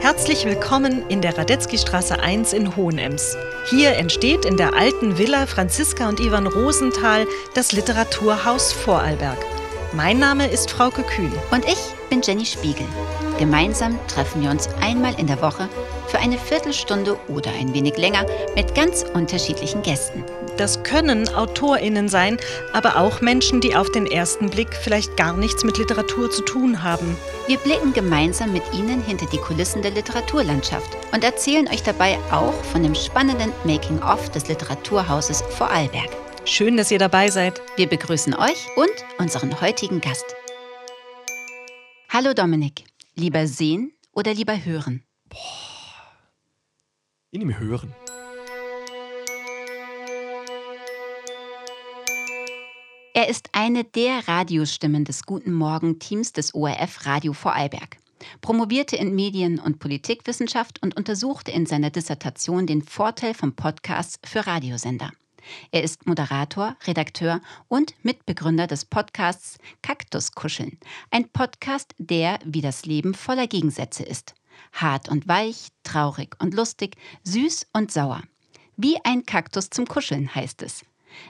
Herzlich willkommen in der Radetzky-Straße 1 in Hohenems. Hier entsteht in der alten Villa Franziska und Ivan Rosenthal das Literaturhaus Vorarlberg. Mein Name ist Frauke Kühn. Und ich bin Jenny Spiegel. Gemeinsam treffen wir uns einmal in der Woche für eine Viertelstunde oder ein wenig länger mit ganz unterschiedlichen Gästen. Das können AutorInnen sein, aber auch Menschen, die auf den ersten Blick vielleicht gar nichts mit Literatur zu tun haben. Wir blicken gemeinsam mit Ihnen hinter die Kulissen der Literaturlandschaft und erzählen euch dabei auch von dem spannenden Making-of des Literaturhauses Vorarlberg. Schön, dass ihr dabei seid. Wir begrüßen euch und unseren heutigen Gast. Hallo Dominik, lieber sehen oder lieber hören? Boah. Ich nehme hören. Er ist eine der Radiostimmen des Guten Morgen-Teams des ORF Radio Vorarlberg. Promovierte in Medien- und Politikwissenschaft und untersuchte in seiner Dissertation den Vorteil von Podcasts für Radiosender. Er ist Moderator, Redakteur und Mitbegründer des Podcasts Kaktuskuscheln, ein Podcast, der wie das Leben voller Gegensätze ist. Hart und weich, traurig und lustig, süß und sauer. Wie ein Kaktus zum Kuscheln heißt es.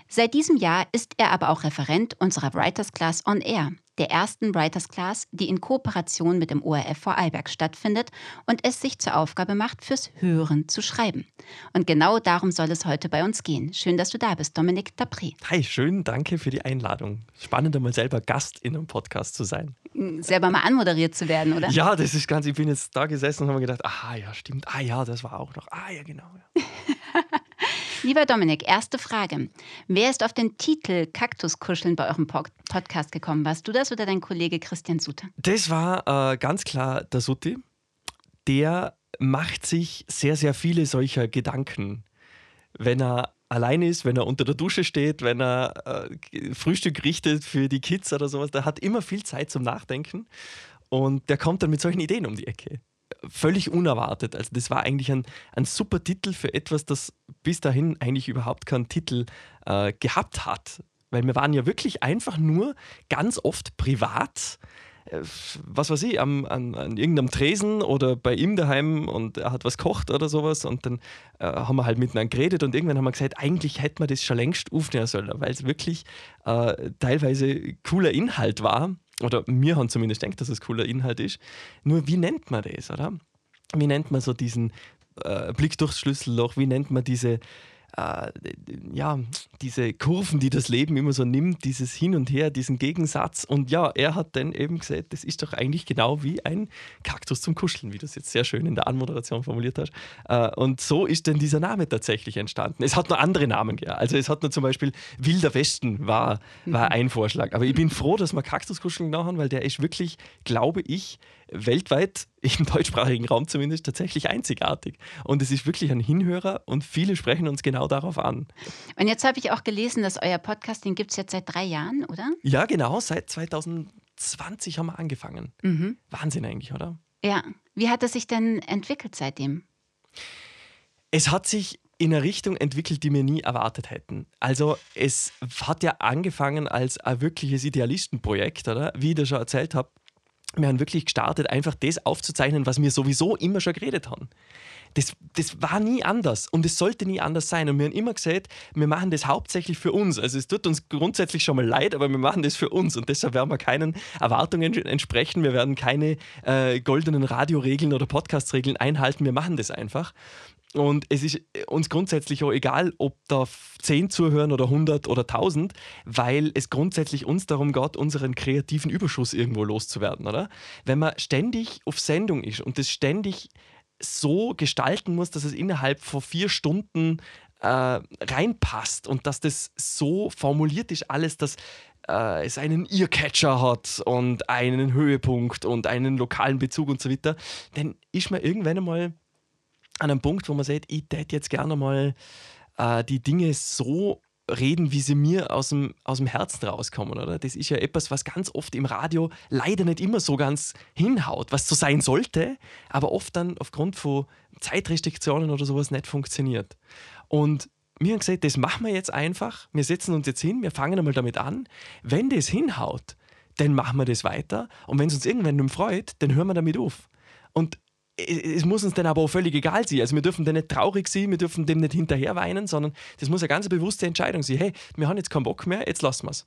Seit diesem Jahr ist er aber auch Referent unserer Writers Class on Air, der ersten Writers Class, die in Kooperation mit dem ORF Vorarlberg stattfindet und es sich zur Aufgabe macht, fürs Hören zu schreiben. Und genau darum soll es heute bei uns gehen. Schön, dass du da bist, Dominik Dapré. Hi, schön, danke für die Einladung. Spannend, einmal selber Gast in einem Podcast zu sein. Hm, selber mal anmoderiert zu werden, oder? Ja, das ist ganz, ich bin jetzt da gesessen und habe mir gedacht, ah ja, stimmt, ah ja, das war auch noch, ah ja, genau. Ja. Lieber Dominik, erste Frage. Wer ist auf den Titel Kaktuskuscheln bei eurem Podcast gekommen? Warst du das oder dein Kollege Christian Sutter? Das war äh, ganz klar der Sutti. Der macht sich sehr, sehr viele solcher Gedanken, wenn er allein ist, wenn er unter der Dusche steht, wenn er äh, Frühstück richtet für die Kids oder sowas. Der hat immer viel Zeit zum Nachdenken und der kommt dann mit solchen Ideen um die Ecke völlig unerwartet. Also das war eigentlich ein, ein super Titel für etwas, das bis dahin eigentlich überhaupt keinen Titel äh, gehabt hat. Weil wir waren ja wirklich einfach nur ganz oft privat, äh, was weiß ich, am, an, an, irgendeinem Tresen oder bei ihm daheim und er hat was kocht oder sowas und dann äh, haben wir halt miteinander geredet und irgendwann haben wir gesagt, eigentlich hätte man das schon längst aufnehmen sollen, weil es wirklich äh, teilweise cooler Inhalt war oder wir haben zumindest gedacht, dass es cooler Inhalt ist. Nur wie nennt man das, oder? Wie nennt man so diesen äh, Blick durchs Schlüsselloch? Wie nennt man diese äh, ja, diese Kurven, die das Leben immer so nimmt, dieses Hin und Her, diesen Gegensatz. Und ja, er hat dann eben gesagt, das ist doch eigentlich genau wie ein Kaktus zum Kuscheln, wie du es jetzt sehr schön in der Anmoderation formuliert hast. Äh, und so ist dann dieser Name tatsächlich entstanden. Es hat noch andere Namen gegeben. Also es hat nur zum Beispiel Wilder Westen war, war mhm. ein Vorschlag. Aber ich bin froh, dass wir Kaktuskuscheln machen, weil der ist wirklich, glaube ich, weltweit im deutschsprachigen Raum zumindest tatsächlich einzigartig. Und es ist wirklich ein Hinhörer und viele sprechen uns genau darauf an. Und jetzt habe ich auch gelesen, dass euer Podcast, den gibt es jetzt seit drei Jahren, oder? Ja, genau, seit 2020 haben wir angefangen. Mhm. Wahnsinn eigentlich, oder? Ja. Wie hat es sich denn entwickelt seitdem? Es hat sich in eine Richtung entwickelt, die wir nie erwartet hätten. Also es hat ja angefangen als ein wirkliches Idealistenprojekt, oder? Wie ich das schon erzählt habe, wir haben wirklich gestartet, einfach das aufzuzeichnen, was wir sowieso immer schon geredet haben. Das, das war nie anders und es sollte nie anders sein. Und wir haben immer gesagt, wir machen das hauptsächlich für uns. Also es tut uns grundsätzlich schon mal leid, aber wir machen das für uns und deshalb werden wir keinen Erwartungen entsprechen. Wir werden keine äh, goldenen Radioregeln oder Podcastregeln einhalten. Wir machen das einfach. Und es ist uns grundsätzlich auch egal, ob da 10 zuhören oder 100 oder 1000, weil es grundsätzlich uns darum geht, unseren kreativen Überschuss irgendwo loszuwerden, oder? Wenn man ständig auf Sendung ist und das ständig so gestalten muss, dass es innerhalb von vier Stunden äh, reinpasst und dass das so formuliert ist, alles, dass äh, es einen Earcatcher hat und einen Höhepunkt und einen lokalen Bezug und so weiter, dann ist man irgendwann einmal an einem Punkt, wo man sagt, ich hätte jetzt gerne mal äh, die Dinge so reden, wie sie mir aus dem, aus dem Herzen rauskommen, oder? Das ist ja etwas, was ganz oft im Radio leider nicht immer so ganz hinhaut, was so sein sollte, aber oft dann aufgrund von Zeitrestriktionen oder sowas nicht funktioniert. Und wir haben gesagt, das machen wir jetzt einfach. Wir setzen uns jetzt hin, wir fangen einmal damit an. Wenn das hinhaut, dann machen wir das weiter. Und wenn es uns irgendwann nicht freut, dann hören wir damit auf. Und es muss uns dann aber auch völlig egal sein. Also wir dürfen dann nicht traurig sein, wir dürfen dem nicht hinterher weinen, sondern das muss eine ganz bewusste Entscheidung sein. Hey, wir haben jetzt keinen Bock mehr, jetzt lassen wir es.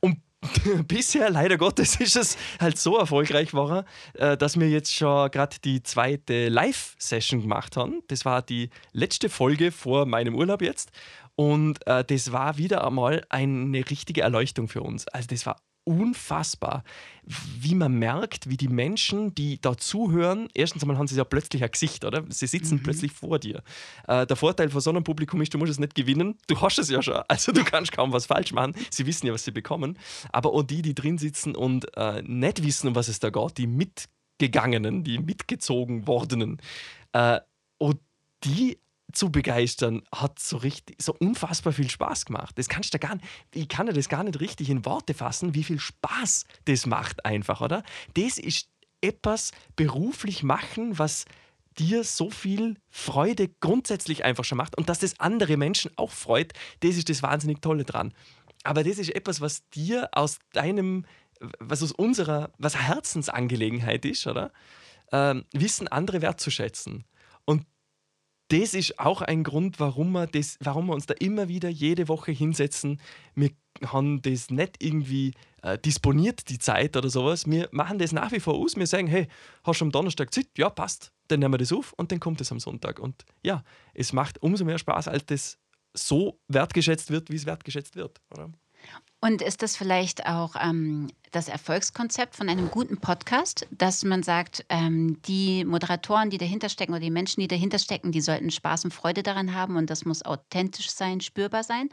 Und bisher, leider Gottes, ist es halt so erfolgreich geworden, äh, dass wir jetzt schon gerade die zweite Live-Session gemacht haben. Das war die letzte Folge vor meinem Urlaub jetzt. Und äh, das war wieder einmal eine richtige Erleuchtung für uns. Also das war unfassbar, wie man merkt, wie die Menschen, die da zuhören, erstens einmal haben sie ja plötzlich ein Gesicht, oder? Sie sitzen mhm. plötzlich vor dir. Äh, der Vorteil von so einem Publikum ist, du musst es nicht gewinnen, du hast es ja schon. Also du kannst kaum was falsch machen. Sie wissen ja, was sie bekommen. Aber auch die, die drin sitzen und äh, nicht wissen, um was es da geht, die mitgegangenen, die mitgezogen wordenen, äh, und die zu begeistern, hat so richtig, so unfassbar viel Spaß gemacht. Das kannst du gar nicht, ich kann dir das gar nicht richtig in Worte fassen, wie viel Spaß das macht einfach, oder? Das ist etwas beruflich machen, was dir so viel Freude grundsätzlich einfach schon macht und dass das andere Menschen auch freut, das ist das wahnsinnig Tolle dran. Aber das ist etwas, was dir aus deinem, was aus unserer, was Herzensangelegenheit ist, oder? Ähm, wissen andere wertzuschätzen. Und das ist auch ein Grund, warum wir, das, warum wir uns da immer wieder jede Woche hinsetzen. Wir haben das nicht irgendwie äh, disponiert, die Zeit oder sowas. Wir machen das nach wie vor aus. Wir sagen, hey, hast du am Donnerstag Zeit? Ja, passt. Dann nehmen wir das auf und dann kommt es am Sonntag. Und ja, es macht umso mehr Spaß, als das so wertgeschätzt wird, wie es wertgeschätzt wird. Oder? Und ist das vielleicht auch ähm, das Erfolgskonzept von einem guten Podcast, dass man sagt, ähm, die Moderatoren, die dahinter stecken oder die Menschen, die dahinter stecken, die sollten Spaß und Freude daran haben und das muss authentisch sein, spürbar sein?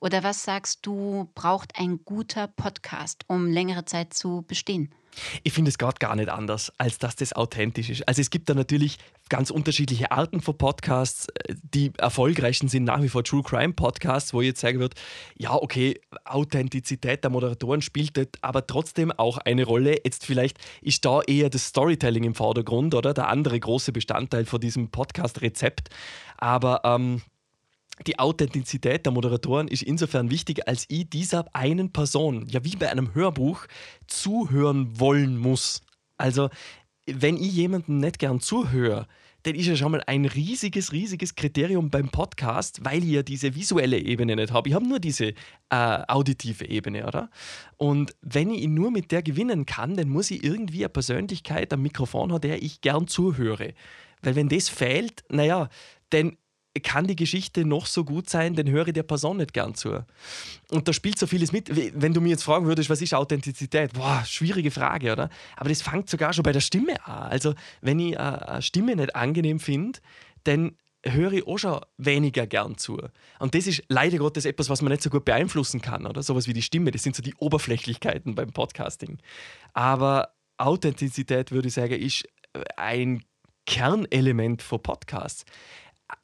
Oder was sagst du, braucht ein guter Podcast, um längere Zeit zu bestehen? Ich finde es gerade gar nicht anders, als dass das authentisch ist. Also es gibt da natürlich ganz unterschiedliche Arten von Podcasts. Die erfolgreichsten sind nach wie vor True Crime Podcasts, wo jetzt sagen wird, ja, okay, Authentizität der Moderatoren spielt aber trotzdem auch eine Rolle. Jetzt vielleicht ist da eher das Storytelling im Vordergrund, oder? Der andere große Bestandteil von diesem Podcast-Rezept. Aber ähm, die Authentizität der Moderatoren ist insofern wichtig, als ich dieser einen Person, ja wie bei einem Hörbuch, zuhören wollen muss. Also, wenn ich jemandem nicht gern zuhöre, dann ist ja schon mal ein riesiges, riesiges Kriterium beim Podcast, weil ich ja diese visuelle Ebene nicht habe. Ich habe nur diese äh, auditive Ebene, oder? Und wenn ich ihn nur mit der gewinnen kann, dann muss ich irgendwie eine Persönlichkeit am Mikrofon haben, der ich gern zuhöre. Weil wenn das fehlt, naja, dann kann die Geschichte noch so gut sein, dann höre ich der Person nicht gern zu. Und da spielt so vieles mit. Wenn du mir jetzt fragen würdest, was ist Authentizität? Boah, schwierige Frage, oder? Aber das fängt sogar schon bei der Stimme an. Also, wenn ich eine Stimme nicht angenehm finde, dann höre ich auch schon weniger gern zu. Und das ist leider Gottes etwas, was man nicht so gut beeinflussen kann, oder? Sowas wie die Stimme, das sind so die Oberflächlichkeiten beim Podcasting. Aber Authentizität, würde ich sagen, ist ein Kernelement von Podcasts.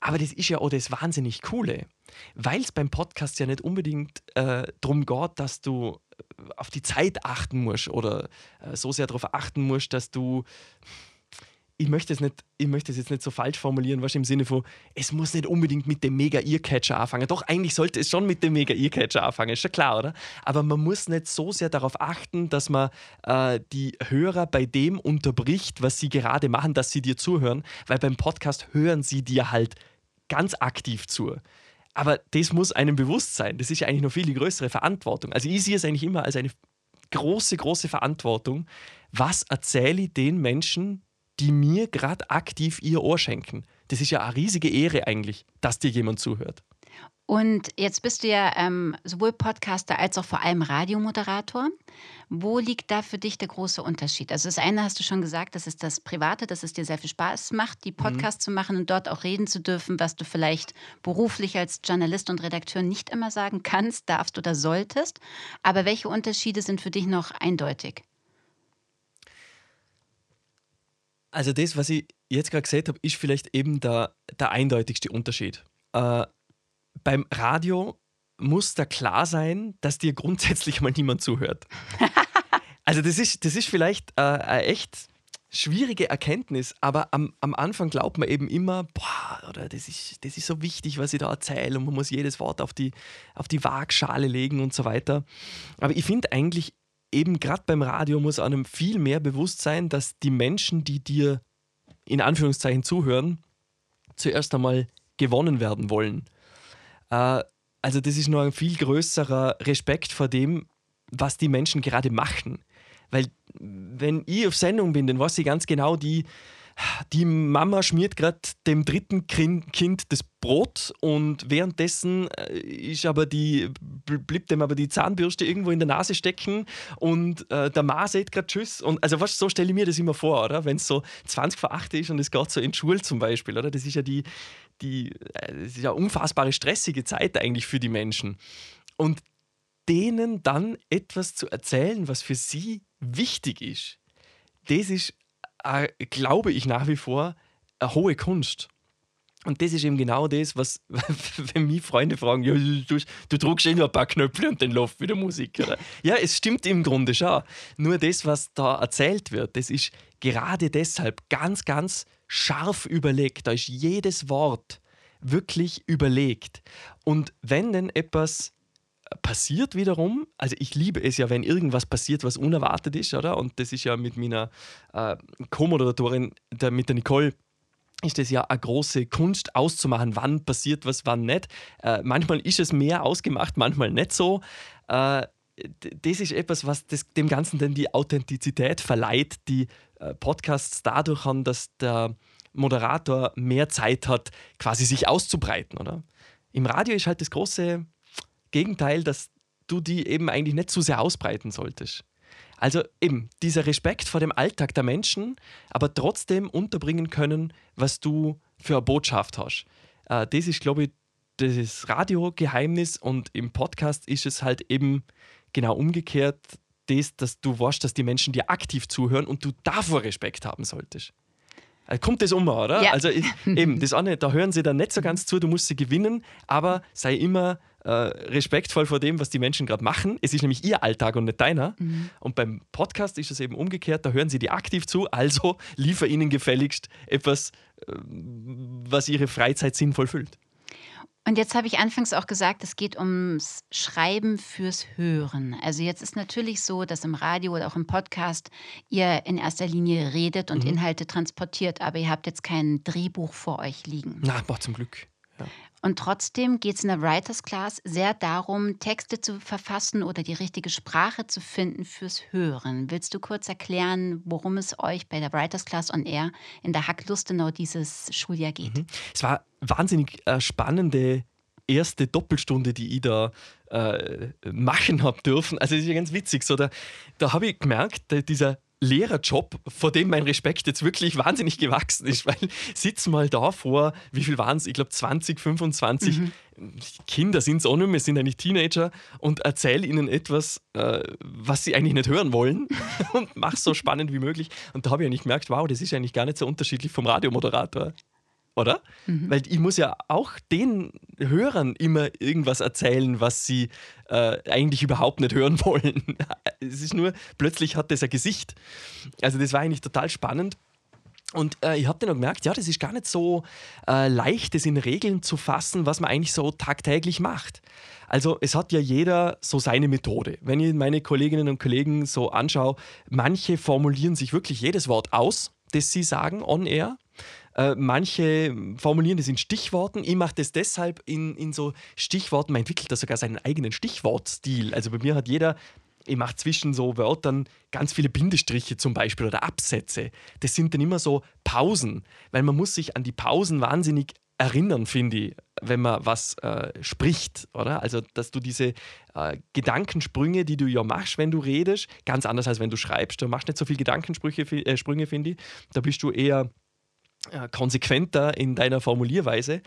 Aber das ist ja auch das wahnsinnig Coole, weil es beim Podcast ja nicht unbedingt äh, darum geht, dass du äh, auf die Zeit achten musst oder äh, so sehr darauf achten musst, dass du ich möchte es nicht, ich möchte es jetzt nicht so falsch formulieren, was im Sinne von, es muss nicht unbedingt mit dem mega Earcatcher anfangen. Doch eigentlich sollte es schon mit dem mega Earcatcher anfangen, ist schon klar, oder? Aber man muss nicht so sehr darauf achten, dass man äh, die Hörer bei dem unterbricht, was sie gerade machen, dass sie dir zuhören, weil beim Podcast hören sie dir halt ganz aktiv zu. Aber das muss einem bewusst sein. Das ist ja eigentlich noch viel die größere Verantwortung. Also ich sehe es eigentlich immer als eine große, große Verantwortung. Was erzähle ich den Menschen, die mir gerade aktiv ihr Ohr schenken. Das ist ja eine riesige Ehre eigentlich, dass dir jemand zuhört. Und jetzt bist du ja ähm, sowohl Podcaster als auch vor allem Radiomoderator. Wo liegt da für dich der große Unterschied? Also das eine hast du schon gesagt, das ist das Private, dass es dir sehr viel Spaß macht, die. Podcasts mhm. zu machen und dort auch reden zu dürfen, was du vielleicht beruflich als Journalist und Redakteur nicht immer sagen kannst, darfst oder solltest. Aber welche Unterschiede sind für dich noch eindeutig? Also das, was ich jetzt gerade gesagt habe, ist vielleicht eben der, der eindeutigste Unterschied. Äh, beim Radio muss da klar sein, dass dir grundsätzlich mal niemand zuhört. also das ist, das ist vielleicht äh, ein echt schwierige Erkenntnis, aber am, am Anfang glaubt man eben immer, boah, oder das ist, das ist so wichtig, was ich da erzähle und man muss jedes Wort auf die, auf die Waagschale legen und so weiter. Aber ich finde eigentlich, eben gerade beim Radio muss einem viel mehr bewusst sein, dass die Menschen, die dir in Anführungszeichen zuhören, zuerst einmal gewonnen werden wollen. Äh, also das ist nur ein viel größerer Respekt vor dem, was die Menschen gerade machen. Weil wenn ich auf Sendung bin, dann weiß ich ganz genau, die, die Mama schmiert gerade dem dritten Kind das Brot und währenddessen äh, ist aber die, bleibt dem aber die Zahnbürste irgendwo in der Nase stecken und äh, der Ma sagt gerade Tschüss. Und also was, so stelle ich mir das immer vor, oder? Wenn es so 20 vor 8 ist und es geht so in Schule zum Beispiel, oder? Das ist ja die, die äh, das ist ja unfassbare stressige Zeit eigentlich für die Menschen. Und denen dann etwas zu erzählen, was für sie wichtig ist, das ist, äh, glaube ich nach wie vor, eine hohe Kunst. Und das ist eben genau das, was, wenn mich Freunde fragen, ja, du, du drückst eh nur ein paar Knöpfe und dann läuft wieder Musik. Oder? Ja, es stimmt im Grunde schon. Nur das, was da erzählt wird, das ist gerade deshalb ganz, ganz scharf überlegt. Da ist jedes Wort wirklich überlegt. Und wenn denn etwas passiert wiederum, also ich liebe es ja, wenn irgendwas passiert, was unerwartet ist, oder? Und das ist ja mit meiner äh, Co-Moderatorin, der, mit der Nicole, ist es ja eine große Kunst auszumachen, wann passiert was, wann nicht. Äh, manchmal ist es mehr ausgemacht, manchmal nicht so. Äh, das ist etwas, was das, dem Ganzen dann die Authentizität verleiht, die äh, Podcasts dadurch haben, dass der Moderator mehr Zeit hat, quasi sich auszubreiten, oder? Im Radio ist halt das große Gegenteil, dass du die eben eigentlich nicht zu sehr ausbreiten solltest. Also eben dieser Respekt vor dem Alltag der Menschen, aber trotzdem unterbringen können, was du für eine Botschaft hast. Äh, das ist, glaube ich, das Radiogeheimnis und im Podcast ist es halt eben genau umgekehrt, das, dass du weißt, dass die Menschen dir aktiv zuhören und du davor Respekt haben solltest. Also kommt das um, oder? Ja. Also eben, das eine, da hören sie dann nicht so ganz zu, du musst sie gewinnen, aber sei immer äh, respektvoll vor dem, was die Menschen gerade machen. Es ist nämlich ihr Alltag und nicht deiner. Mhm. Und beim Podcast ist es eben umgekehrt, da hören sie dir aktiv zu, also liefer ihnen gefälligst etwas, äh, was ihre Freizeit sinnvoll füllt. Und jetzt habe ich anfangs auch gesagt, es geht ums Schreiben fürs Hören. Also jetzt ist natürlich so, dass im Radio oder auch im Podcast ihr in erster Linie redet und mhm. Inhalte transportiert, aber ihr habt jetzt kein Drehbuch vor euch liegen. Na, boah, zum Glück. Ja. Und trotzdem geht es in der Writers Class sehr darum, Texte zu verfassen oder die richtige Sprache zu finden fürs Hören. Willst du kurz erklären, worum es euch bei der Writers Class on Air in der Hack Lustenau dieses Schuljahr geht? Mhm. Es war wahnsinnig äh, spannende erste Doppelstunde, die ich da äh, machen habe dürfen. Also es ist ja ganz witzig. So, da da habe ich gemerkt, dieser Lehrerjob, vor dem mein Respekt jetzt wirklich wahnsinnig gewachsen ist, weil sitz mal da vor, wie viel waren es? Ich glaube 20, 25 mhm. Kinder sind es auch nicht mehr, sind eigentlich Teenager und erzähle ihnen etwas, äh, was sie eigentlich nicht hören wollen und mach so spannend wie möglich. Und da habe ich eigentlich gemerkt, wow, das ist eigentlich gar nicht so unterschiedlich vom Radiomoderator oder? Mhm. Weil ich muss ja auch den Hörern immer irgendwas erzählen, was sie äh, eigentlich überhaupt nicht hören wollen. es ist nur, plötzlich hat das ein Gesicht. Also das war eigentlich total spannend. Und äh, ich habe dann auch gemerkt, ja, das ist gar nicht so äh, leicht, das in Regeln zu fassen, was man eigentlich so tagtäglich macht. Also es hat ja jeder so seine Methode. Wenn ich meine Kolleginnen und Kollegen so anschaue, manche formulieren sich wirklich jedes Wort aus, das sie sagen on air. Äh, manche formulieren das in Stichworten. Ich mache das deshalb in, in so Stichworten. Man entwickelt da sogar seinen eigenen Stichwortstil. Also bei mir hat jeder ich mache zwischen so Wörtern ganz viele Bindestriche zum Beispiel oder Absätze. Das sind dann immer so Pausen, weil man muss sich an die Pausen wahnsinnig erinnern, finde ich, wenn man was äh, spricht, oder? Also, dass du diese äh, Gedankensprünge, die du ja machst, wenn du redest, ganz anders als wenn du schreibst. Du machst nicht so viele Gedankensprünge, äh, finde ich. Da bist du eher äh, konsequenter in deiner Formulierweise.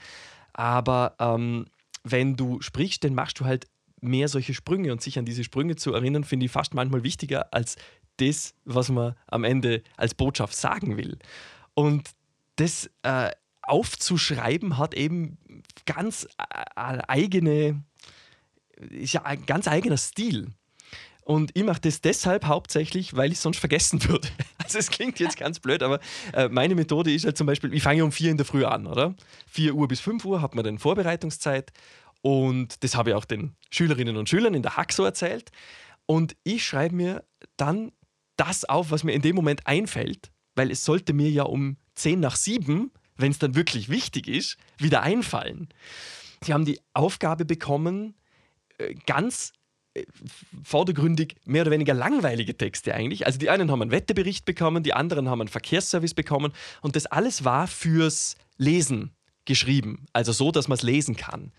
Aber ähm, wenn du sprichst, dann machst du halt mehr solche Sprünge und sich an diese Sprünge zu erinnern, finde ich fast manchmal wichtiger als das, was man am Ende als Botschaft sagen will. Und das äh, aufzuschreiben hat eben ganz äh, eigene, ist ja ein ganz eigener Stil. Und ich mache das deshalb hauptsächlich, weil ich es sonst vergessen würde. Also es klingt jetzt ganz blöd, aber äh, meine Methode ist halt zum Beispiel, ich fange um 4 in der Früh an, oder? 4 Uhr bis 5 Uhr hat man dann Vorbereitungszeit. Und das habe ich auch den Schülerinnen und Schülern in der Hack so erzählt. Und ich schreibe mir dann das auf, was mir in dem Moment einfällt, weil es sollte mir ja um 10 nach 7, wenn es dann wirklich wichtig ist, wieder einfallen. Sie haben die Aufgabe bekommen, äh, ganz vordergründig mehr oder weniger langweilige Texte eigentlich. Also die einen haben einen Wettebericht bekommen, die anderen haben einen Verkehrsservice bekommen und das alles war fürs Lesen geschrieben, also so, dass man es lesen kann.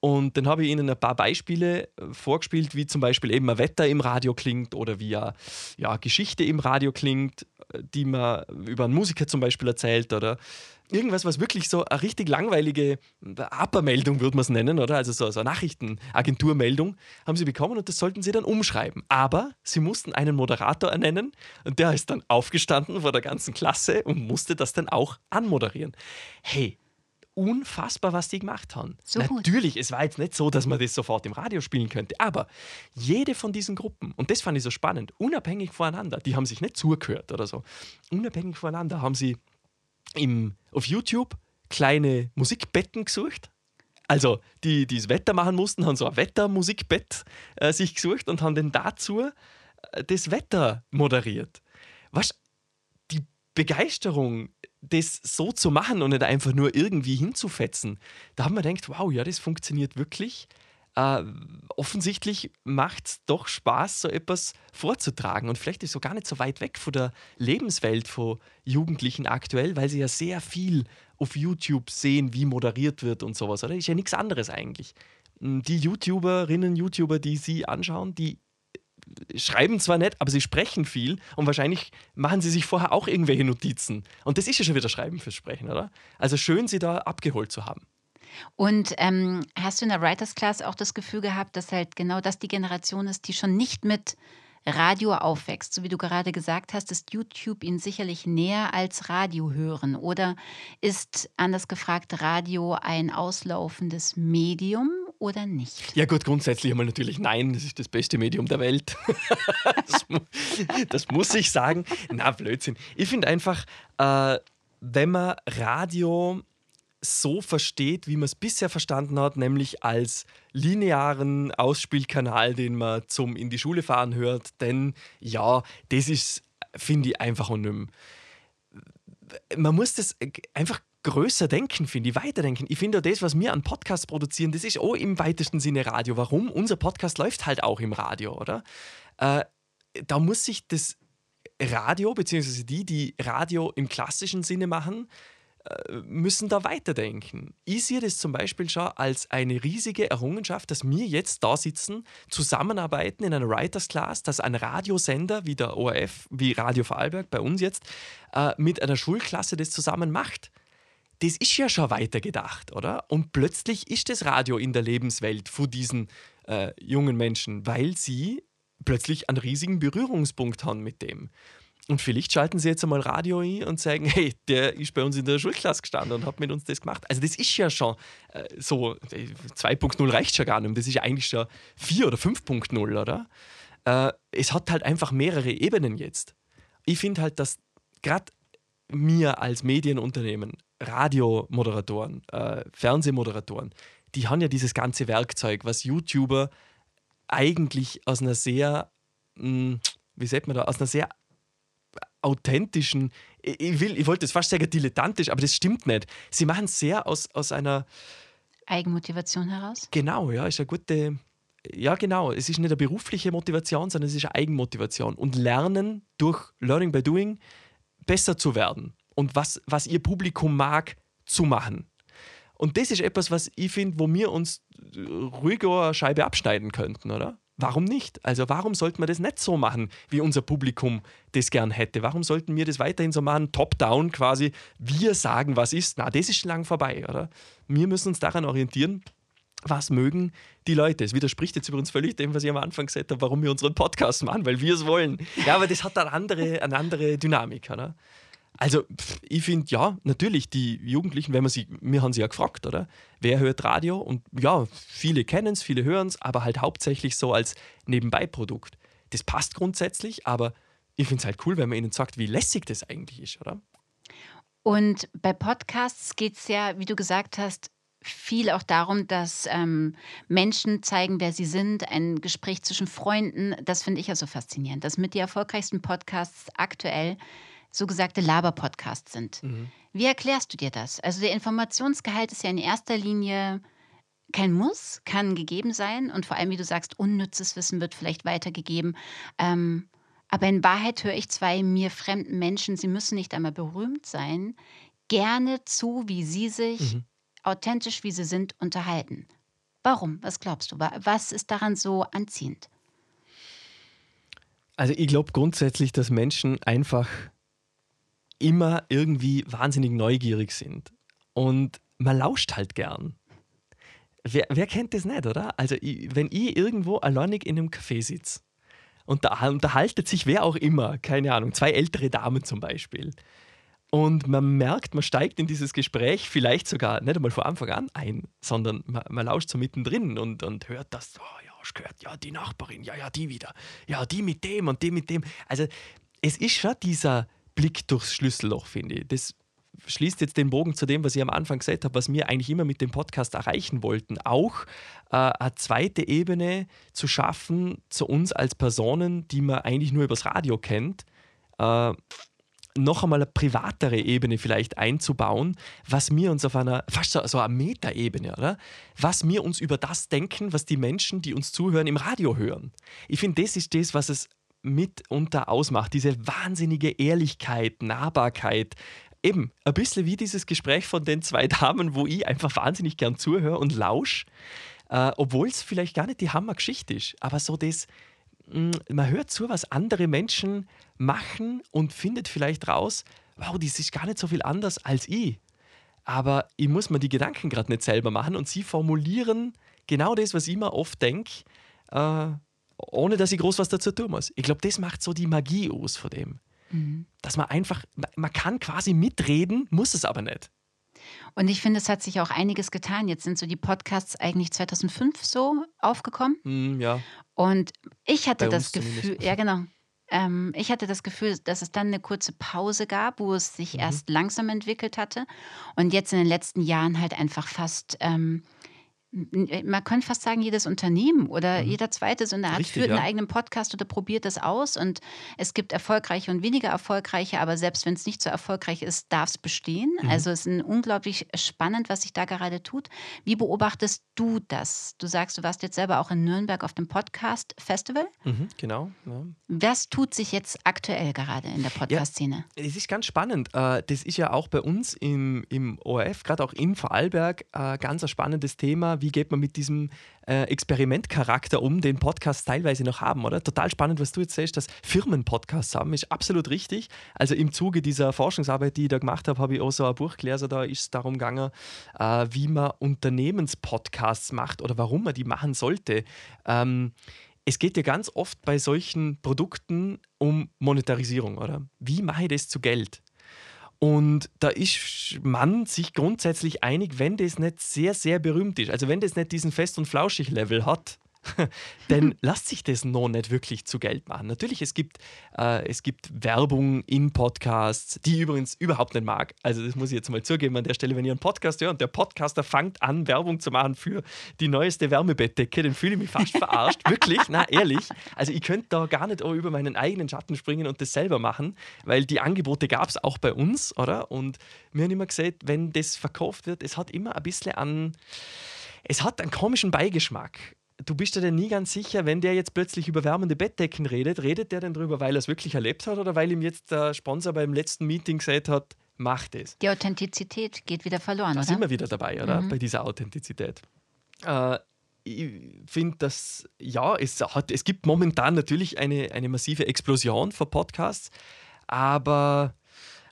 Und dann habe ich Ihnen ein paar Beispiele äh, vorgespielt, wie zum Beispiel eben ein Wetter im Radio klingt oder wie eine ja, Geschichte im Radio klingt, äh, die man über einen Musiker zum Beispiel erzählt oder irgendwas, was wirklich so eine richtig langweilige Upper-Meldung, würde man es nennen, oder? Also so, so eine Nachrichtenagenturmeldung haben sie bekommen und das sollten sie dann umschreiben. Aber sie mussten einen Moderator ernennen und der ist dann aufgestanden vor der ganzen Klasse und musste das dann auch anmoderieren. Hey, unfassbar, was die gemacht haben. So Natürlich, es war jetzt nicht so, dass man das sofort im Radio spielen könnte, aber jede von diesen Gruppen, und das fand ich so spannend, unabhängig voneinander, die haben sich nicht zugehört oder so, unabhängig voneinander haben sie im, auf YouTube kleine Musikbetten gesucht. Also, die, die das Wetter machen mussten, haben so ein Wettermusikbett äh, sich gesucht und haben dann dazu äh, das Wetter moderiert. Was die Begeisterung, das so zu machen und nicht einfach nur irgendwie hinzufetzen, da haben wir gedacht, wow, ja, das funktioniert wirklich äh, offensichtlich macht es doch Spaß, so etwas vorzutragen. Und vielleicht ist so gar nicht so weit weg von der Lebenswelt von Jugendlichen aktuell, weil sie ja sehr viel auf YouTube sehen, wie moderiert wird und sowas. Oder ist ja nichts anderes eigentlich. Hm, die YouTuberinnen, YouTuber, die sie anschauen, die äh, schreiben zwar nicht, aber sie sprechen viel und wahrscheinlich machen sie sich vorher auch irgendwelche Notizen. Und das ist ja schon wieder Schreiben fürs Sprechen, oder? Also schön, sie da abgeholt zu haben. Und ähm, hast du in der Writers Class auch das Gefühl gehabt, dass halt genau das die Generation ist, die schon nicht mit Radio aufwächst? So wie du gerade gesagt hast, ist YouTube ihnen sicherlich näher als Radio hören. Oder ist, anders gefragt, Radio ein auslaufendes Medium oder nicht? Ja gut, grundsätzlich einmal natürlich nein, das ist das beste Medium der Welt. das, das, muss ich sagen. Na, Blödsinn. Ich finde einfach, äh, wenn man Radio so versteht, wie man es bisher verstanden hat, nämlich als linearen Ausspielkanal, den man zum in die Schule fahren hört. Denn ja, das ist, finde ich, einfach unnümm. Man muss das einfach größer denken, finde ich, weiterdenken. Ich finde das, was wir an Podcasts produzieren, das ist auch im weitesten Sinne Radio. Warum? Unser Podcast läuft halt auch im Radio, oder? Äh, da muss sich das Radio, beziehungsweise die, die Radio im klassischen Sinne machen, müssen da weiterdenken. Ich sehe das zum Beispiel schon als eine riesige Errungenschaft, dass wir jetzt da sitzen, zusammenarbeiten in einer Writers Class, dass ein Radiosender wie der ORF, wie Radio Vorarlberg bei uns jetzt, äh, mit einer Schulklasse das zusammen macht. Das ist ja schon weitergedacht, oder? Und plötzlich ist das Radio in der Lebenswelt von diesen äh, jungen Menschen, weil sie plötzlich einen riesigen Berührungspunkt haben mit dem. Und vielleicht schalten sie jetzt einmal Radio ein und sagen, hey, der ist bei uns in der Schulklasse gestanden und hat mit uns das gemacht. Also das ist ja schon äh, so, 2.0 reicht schon gar nicht. Das ist ja eigentlich schon 4 oder 5.0, oder? Äh, es hat halt einfach mehrere Ebenen jetzt. Ich finde halt, dass gerade mir als Medienunternehmen, Radiomoderatoren, äh, Fernsehmoderatoren, die haben ja dieses ganze Werkzeug, was YouTuber eigentlich aus einer sehr, mh, hm, wie sagt man da, aus einer sehr authentischen, ich, will, ich wollte es fast sagen dilettantisch, aber das stimmt nicht. Sie machen es sehr aus, aus einer Eigenmotivation heraus? Genau, ja, ist eine gute, ja genau, es ist nicht eine berufliche Motivation, sondern es ist eine Eigenmotivation und lernen durch Learning by Doing besser zu werden und was, was ihr Publikum mag, zu machen. Und das ist etwas, was ich finde, wo wir uns ruhiger eine Scheibe abschneiden könnten, oder? Warum nicht? Also warum sollten wir das nicht so machen, wie unser Publikum das gern hätte? Warum sollten wir das weiterhin so machen, top-down quasi, wir sagen, was ist? Na, das ist schon lang vorbei, oder? Wir müssen uns daran orientieren, was mögen die Leute? Es widerspricht jetzt übrigens völlig dem, was ich am Anfang gesagt habe, warum wir unseren Podcast machen, weil wir es wollen. Ja, aber das hat eine andere, eine andere Dynamik, oder? Also, ich finde, ja, natürlich, die Jugendlichen, wenn man sie, wir haben sie ja gefragt, oder? Wer hört Radio? Und ja, viele kennen es, viele hören es, aber halt hauptsächlich so als Nebenbeiprodukt. das passt grundsätzlich, aber ich finde es halt cool, wenn man ihnen sagt, wie lässig das eigentlich ist, oder? Und bei Podcasts geht es ja, wie du gesagt hast, viel auch darum, dass ähm, Menschen zeigen, wer sie sind, ein Gespräch zwischen Freunden. Das finde ich ja so faszinierend, dass mit die erfolgreichsten Podcasts aktuell sogenannte Laber-Podcasts sind. Mhm. Wie erklärst du dir das? Also der Informationsgehalt ist ja in erster Linie kein Muss, kann gegeben sein und vor allem, wie du sagst, unnützes Wissen wird vielleicht weitergegeben. Ähm, aber in Wahrheit höre ich zwei mir fremden Menschen, sie müssen nicht einmal berühmt sein, gerne zu, wie sie sich mhm. authentisch, wie sie sind, unterhalten. Warum? Was glaubst du? Was ist daran so anziehend? Also ich glaube grundsätzlich, dass Menschen einfach immer irgendwie wahnsinnig neugierig sind. Und man lauscht halt gern. Wer, wer kennt das nicht, oder? Also, ich, wenn ich irgendwo alleinig in einem Café sitze und da unterhaltet sich wer auch immer, keine Ahnung, zwei ältere Damen zum Beispiel. Und man merkt, man steigt in dieses Gespräch vielleicht sogar nicht einmal von Anfang an ein, sondern man, man lauscht so mittendrin und, und hört das, oh ja, ich gehört, ja, die Nachbarin, ja, ja, die wieder, ja, die mit dem und die mit dem. Also es ist schon dieser Blick durchs Schlüsselloch, finde ich. Das schließt jetzt den Bogen zu dem, was ich am Anfang gesagt habe, was wir eigentlich immer mit dem Podcast erreichen wollten. Auch äh, eine zweite Ebene zu schaffen zu uns als Personen, die man eigentlich nur übers Radio kennt. Äh, noch einmal eine privatere Ebene vielleicht einzubauen, was wir uns auf einer, fast so, so einer Metaebene, oder? Was wir uns über das denken, was die Menschen, die uns zuhören, im Radio hören. Ich finde, das ist das, was es mitunter ausmacht. Diese wahnsinnige Ehrlichkeit, Nahbarkeit, eben ein bisschen wie dieses Gespräch von den zwei Damen, wo ich einfach wahnsinnig gern zuhöre und lausch, äh, obwohl es vielleicht gar nicht die Hammergeschichte ist, aber so das, mh, mm, man hört zu, was andere Menschen machen und findet vielleicht raus, wow, das ist gar nicht so viel anders als ich. Aber ich muss mir die Gedanken gerade nicht selber machen und sie formulieren genau das, was ich mir oft denke, äh, ohne dass ich groß was dazu tun muss. Ich glaube, das macht so die Magie aus von dem. Mhm. Dass man einfach, man kann quasi mitreden, muss es aber nicht. Und ich finde, es hat sich auch einiges getan. Jetzt sind so die Podcasts eigentlich 2005 so aufgekommen. Mm, ja. Und ich hatte Bei das Gefühl, ja genau, ähm, ich hatte das Gefühl, dass es dann eine kurze Pause gab, wo es sich mhm. erst langsam entwickelt hatte und jetzt in den letzten Jahren halt einfach fast ähm, äh, man könnte fast sagen, jedes Unternehmen oder mhm. jeder zweite so eine Art Richtig, führt ja. einen eigenen Podcast oder probiert das aus. Und es gibt erfolgreiche und weniger erfolgreiche, aber selbst wenn es nicht so erfolgreich ist, darf es bestehen. Mhm. Also es ist unglaublich spannend, was sich da gerade tut. Wie beobachtest du das? Du sagst, du warst jetzt selber auch in Nürnberg auf dem Podcast-Festival. Mhm, genau. Ja. Was tut sich jetzt aktuell gerade in der Podcast-Szene? Ja, es ist ganz spannend. Äh, das ist ja auch bei uns im, im ORF, gerade auch in Vorarlberg, äh, ganz ein spannendes Thema wie geht man mit diesem äh, Experimentcharakter um, den Podcasts teilweise noch haben, oder? Total spannend, was du jetzt sagst, dass Firmen Podcasts haben, ist absolut richtig. Also im Zuge dieser Forschungsarbeit, die ich da gemacht habe, habe ich auch so ein Buch gelesen, da ist es darum gegangen, äh, wie man Unternehmenspodcasts macht oder warum man die machen sollte. Ähm, es geht ja ganz oft bei solchen Produkten um Monetarisierung, oder? Wie mache ich das zu Geld? Und da ist man sich grundsätzlich einig, wenn das nicht sehr, sehr berühmt ist. Also wenn das nicht diesen Fest- und Flauschig-Level hat, Denn lasst sich das noch nicht wirklich zu Geld machen. Natürlich, es gibt, äh, es gibt Werbung in Podcasts, die ich übrigens überhaupt nicht mag. Also das muss ich jetzt mal zugeben an der Stelle, wenn ihr einen Podcast hört und der Podcaster fängt an, Werbung zu machen für die neueste Wärmebettdecke, dann fühle ich mich fast verarscht. Wirklich, na ehrlich. Also ich könnte da gar nicht über meinen eigenen Schatten springen und das selber machen, weil die Angebote gab es auch bei uns, oder? Und wir haben immer gesagt, wenn das verkauft wird, es hat immer ein bisschen an es hat einen komischen Beigeschmack du bist dir denn nie ganz sicher, wenn der jetzt plötzlich über wärmende Bettdecken redet, redet der denn darüber, weil er es wirklich erlebt hat oder weil ihm jetzt der Sponsor beim letzten Meeting gesagt hat, mach das. Die Authentizität geht wieder verloren, da oder? Sind wir wieder dabei, oder? Mhm. Bei dieser Authentizität. Äh, ich finde, dass ja, es, hat, es gibt momentan natürlich eine, eine massive Explosion von Podcasts, aber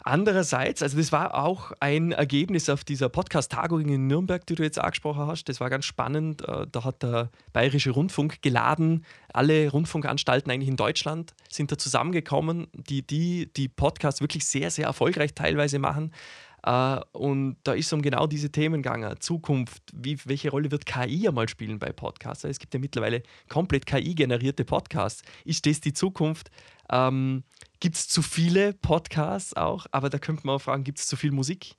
Andererseits, also das war auch ein Ergebnis auf dieser Podcast-Tagung in Nürnberg, die du jetzt angesprochen hast. Das war ganz spannend. Äh, da hat der Bayerische Rundfunk geladen. Alle Rundfunkanstalten eigentlich in Deutschland sind da zusammengekommen, die die, die Podcasts wirklich sehr, sehr erfolgreich teilweise machen. Äh, und da ist es um genau diese Themen gegangen. Zukunft, wie, welche Rolle wird KI einmal spielen bei Podcasts? Es gibt ja mittlerweile komplett KI-generierte Podcasts. Ist das die Zukunft? Ähm, gibt es zu viele Podcasts auch? Aber da könnte man auch fragen, gibt es zu viel Musik?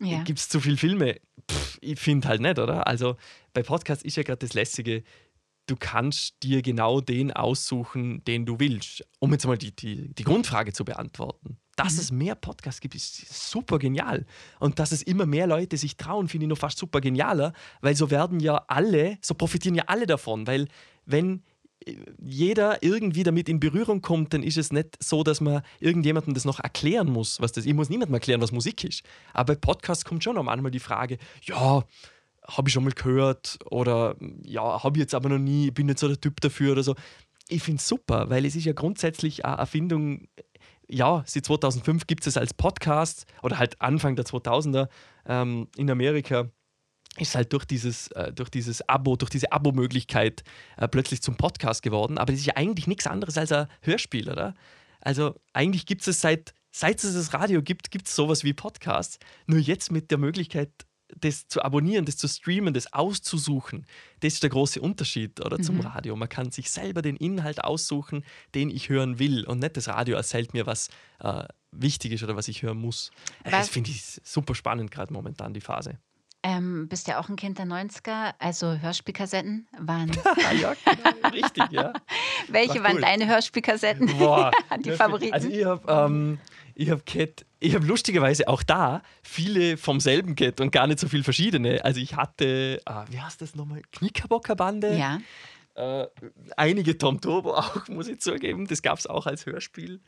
Ja. Gibt es zu viele Filme? Pff, ich finde halt nicht, oder? Also bei Podcasts ist ja gerade das Lässige, du kannst dir genau den aussuchen, den du willst. Um jetzt mal die, die, die Grundfrage zu beantworten. Dass mhm. es mehr Podcasts gibt, ist super genial. Und dass es immer mehr Leute sich trauen, finde ich noch fast super genialer, weil so werden ja alle, so profitieren ja alle davon. Weil wenn jeder irgendwie damit in Berührung kommt, dann ist es nicht so, dass man irgendjemandem das noch erklären muss, was das. Ich muss niemandem erklären, was Musik ist. Aber bei Podcasts kommt schon manchmal die Frage, ja, habe ich schon mal gehört oder ja, habe ich jetzt aber noch nie, bin nicht so der Typ dafür oder so. Ich finde es super, weil es ist ja grundsätzlich eine Erfindung, ja, seit 2005 gibt es als Podcast oder halt Anfang der 2000er ähm, in Amerika ist halt durch dieses, äh, durch dieses Abo, durch diese Abo-Möglichkeit äh, plötzlich zum Podcast geworden. Aber es ist ja eigentlich nichts anderes als ein Hörspiel, oder? Also eigentlich gibt es seit, seit es das Radio gibt, gibt es sowas wie Podcasts. Nur jetzt mit der Möglichkeit, das zu abonnieren, das zu streamen, das auszusuchen, das ist der große Unterschied oder, zum mhm. Radio. Man kann sich selber den Inhalt aussuchen, den ich hören will und nicht das Radio erzählt mir, was äh, wichtig ist oder was ich hören muss. Äh, was? Das finde ich super spannend, gerade momentan die Phase. Ähm, bist ja auch ein Kind der 90er, also Hörspielkassetten waren. ja, genau, richtig, ja. Welche cool. waren deine Hörspielkassetten? Boah, die Favoriten? Also ich habe ähm, ich habe ich habe lustigerweise auch da viele vom selben Cat und gar nicht so viel verschiedene. Also ich hatte, ah, wie heißt das nochmal? Knickerbocker Bande. Ja. Äh, einige Tom Turbo auch, muss ich zugeben. Das gab es auch als Hörspiel.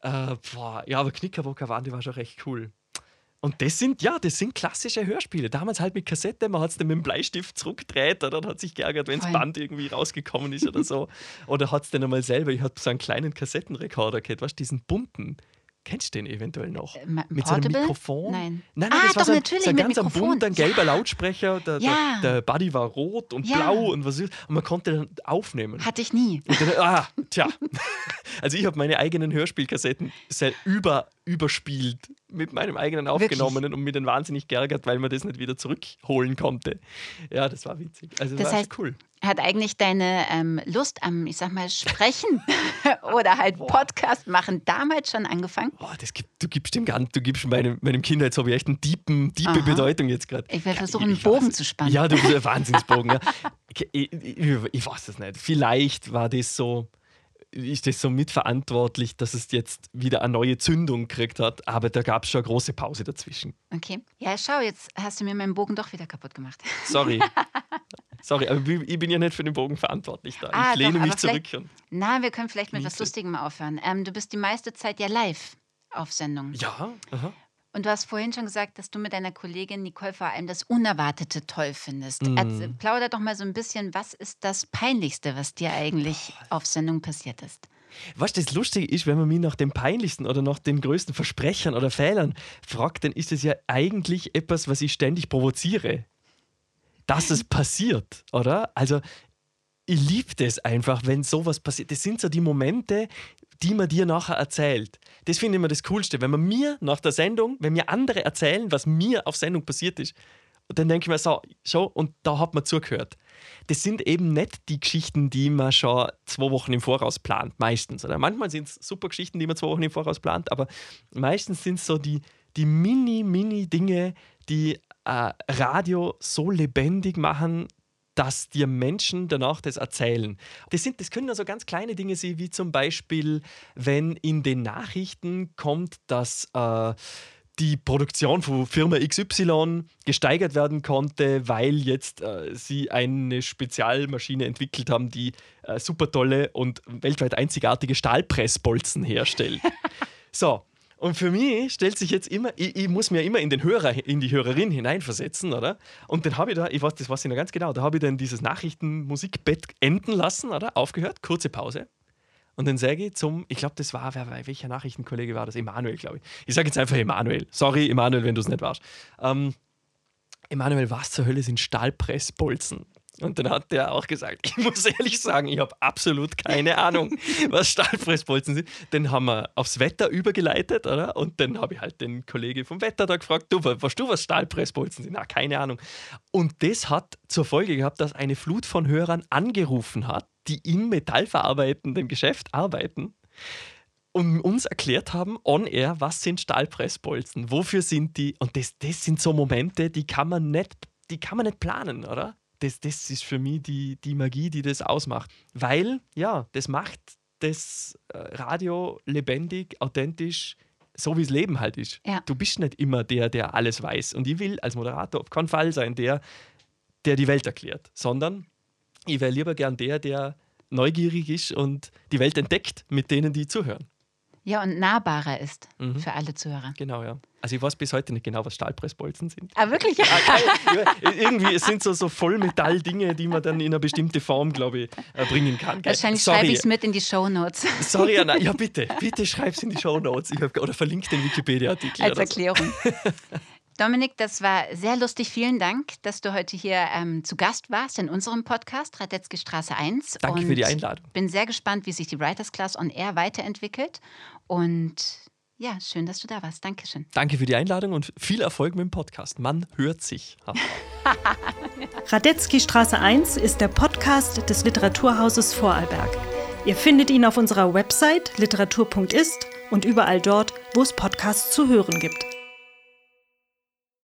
Äh, boah, ja, aber Knickerbocker Bande war schon recht cool. Und das sind, ja, das sind klassische Hörspiele. Damals halt mit Kassette, man hat es dann mit dem Bleistift zurückgedreht oder hat sich geärgert, wenn das Band irgendwie rausgekommen ist oder so. oder hat es dann einmal selber, ich hatte so einen kleinen Kassettenrekorder gehabt, weißt du, diesen bunten. Kennst du den eventuell noch? Äh, mit so einem Mikrofon? Nein. Nein, nein, ah, das doch, war so ein, so ein ganz bunter, gelber ja. Lautsprecher. Der, ja. der, der Buddy war rot und ja. blau und was ist. Und man konnte dann aufnehmen. Hatte ich nie. Dann, ah, tja. Also ich habe meine eigenen Hörspielkassetten sehr über, überspielt mit meinem eigenen aufgenommenen Wirklich? und mir dann wahnsinnig geärgert, weil man das nicht wieder zurückholen konnte. Ja, das war witzig. Also das, das war heißt, cool hat eigentlich deine ähm, Lust am, ich sag mal, Sprechen oder halt Boah. Podcast machen damals schon angefangen? Boah, das gibt, du gibst dem Ganzen, du gibst meinem, meinem Kindheitshobby echt eine diepen, diepe Bedeutung jetzt gerade. Ich werde versuchen, einen Bogen weiß. zu spannen. Ja, du bist ein Wahnsinnsbogen. ja. ich, ich, ich weiß es nicht. Vielleicht war das so, ist das so mitverantwortlich, dass es jetzt wieder eine neue Zündung gekriegt hat, aber da gab es schon eine große Pause dazwischen. Okay. Ja, schau, jetzt hast du mir meinen Bogen doch wieder kaputt gemacht. Sorry. Sorry, aber ich bin ja nicht für den Bogen verantwortlich da. Ah, ich lehne doch, mich zurück. na, wir können vielleicht mit was Lustigem aufhören. Ähm, du bist die meiste Zeit ja live auf Sendung. Ja. Aha. Und du hast vorhin schon gesagt, dass du mit deiner Kollegin Nicole vor allem das Unerwartete toll findest. Mm. Plauder doch mal so ein bisschen, was ist das Peinlichste, was dir eigentlich auf Sendung passiert ist? Was das Lustige ist, wenn man mich nach dem peinlichsten oder nach den größten Versprechern oder Fehlern fragt, dann ist es ja eigentlich etwas, was ich ständig provoziere dass es passiert, oder? Also ich liebe das einfach, wenn sowas passiert. Das sind so die Momente, die man dir nachher erzählt. Das finde ich immer das Coolste. Wenn man mir nach der Sendung, wenn mir andere erzählen, was mir auf Sendung passiert ist, dann denke ich mir so, schau, und da hat man zugehört. Das sind eben nicht die Geschichten, die man schon zwei Wochen im Voraus plant, meistens. Oder manchmal sind es super Geschichten, die man zwei Wochen im Voraus plant, aber meistens sind es so die, die mini, mini Dinge, die äh, Radio so lebendig machen, dass dir Menschen danach das erzählen. Das, sind, das können also ganz kleine Dinge sein, wie zum Beispiel, wenn in den Nachrichten kommt, dass äh, die Produktion von Firma XY gesteigert werden konnte, weil jetzt äh, sie eine Spezialmaschine entwickelt haben, die äh, super tolle und weltweit einzigartige Stahlpressbolzen herstellt. so, und für mich stellt sich jetzt immer, ich, ich, muss mir immer in den Hörer, in die Hörerin hineinversetzen, oder? Und dann habe ich da, ich weiß, das weiß ich noch ganz genau, da habe ich dann dieses Nachrichtenmusikbett enden lassen, oder? Aufgehört, kurze Pause. Und dann sage ich zum, ich glaube, das war, wer, welcher Nachrichtenkollege war das? Emanuel, glaube ich. Ich sage jetzt einfach Emanuel. Sorry, Emanuel, wenn du es nicht warst. Ähm, Emanuel, was zur Hölle sind Stahlpressbolzen? Und dann hat der auch gesagt, ich muss ehrlich sagen, ich habe absolut keine Ahnung, was Stahlpressbolzen sind. Dann haben wir aufs Wetter übergeleitet, oder? Und dann habe ich halt den Kollege vom Wetter da gefragt, du, weißt du, was Stahlpressbolzen sind? Na, keine Ahnung. Und das hat zur Folge gehabt, dass eine Flut von Hörern angerufen hat, die im metallverarbeitenden Geschäft arbeiten und uns erklärt haben, on air, was sind Stahlpressbolzen, wofür sind die? Und das, das sind so Momente, die kann man nicht, die kann man nicht planen, oder? Das, das ist für mich die, die Magie, die das ausmacht. Weil, ja, das macht das äh, Radio lebendig, authentisch, so wie es Leben halt ist. Ja. Du bist nicht immer der, der alles weiß. Und ich will als Moderator auf keinen Fall sein, der, der die Welt erklärt, sondern ich wäre lieber gern der, der neugierig ist und die Welt entdeckt mit denen, die zuhören. Ja, und nahbarer ist mhm. für alle Zuhörer. Genau, ja. Also ich weiß bis heute nicht genau, was Stahlpressbolzen sind. Ah, wirklich? Ja, irgendwie, es sind so, so Vollmetall-Dinge, die man dann in eine bestimmte Form, glaube ich, äh, bringen kann. Wahrscheinlich schreibe ich es mit in die Shownotes. Sorry, Anna. Ja, bitte, bitte schreib es in die Shownotes. oder verlinke den Wikipedia-Artikel. Als Erklärung. So. Dominik, das war sehr lustig. Vielen Dank, dass du heute hier ähm, zu Gast warst in unserem Podcast Radetzky Straße 1. Danke für die Einladung. Bin sehr gespannt, wie sich die Writers Class on Air weiterentwickelt. Und ja, schön, dass du da warst. Dankeschön. Danke für die Einladung und viel Erfolg mit dem Podcast. Man hört sich. Radetzky Straße 1 ist der Podcast des Literaturhauses Vorarlberg. Ihr findet ihn auf unserer Website literatur.ist und überall dort, wo es Podcasts zu hören gibt.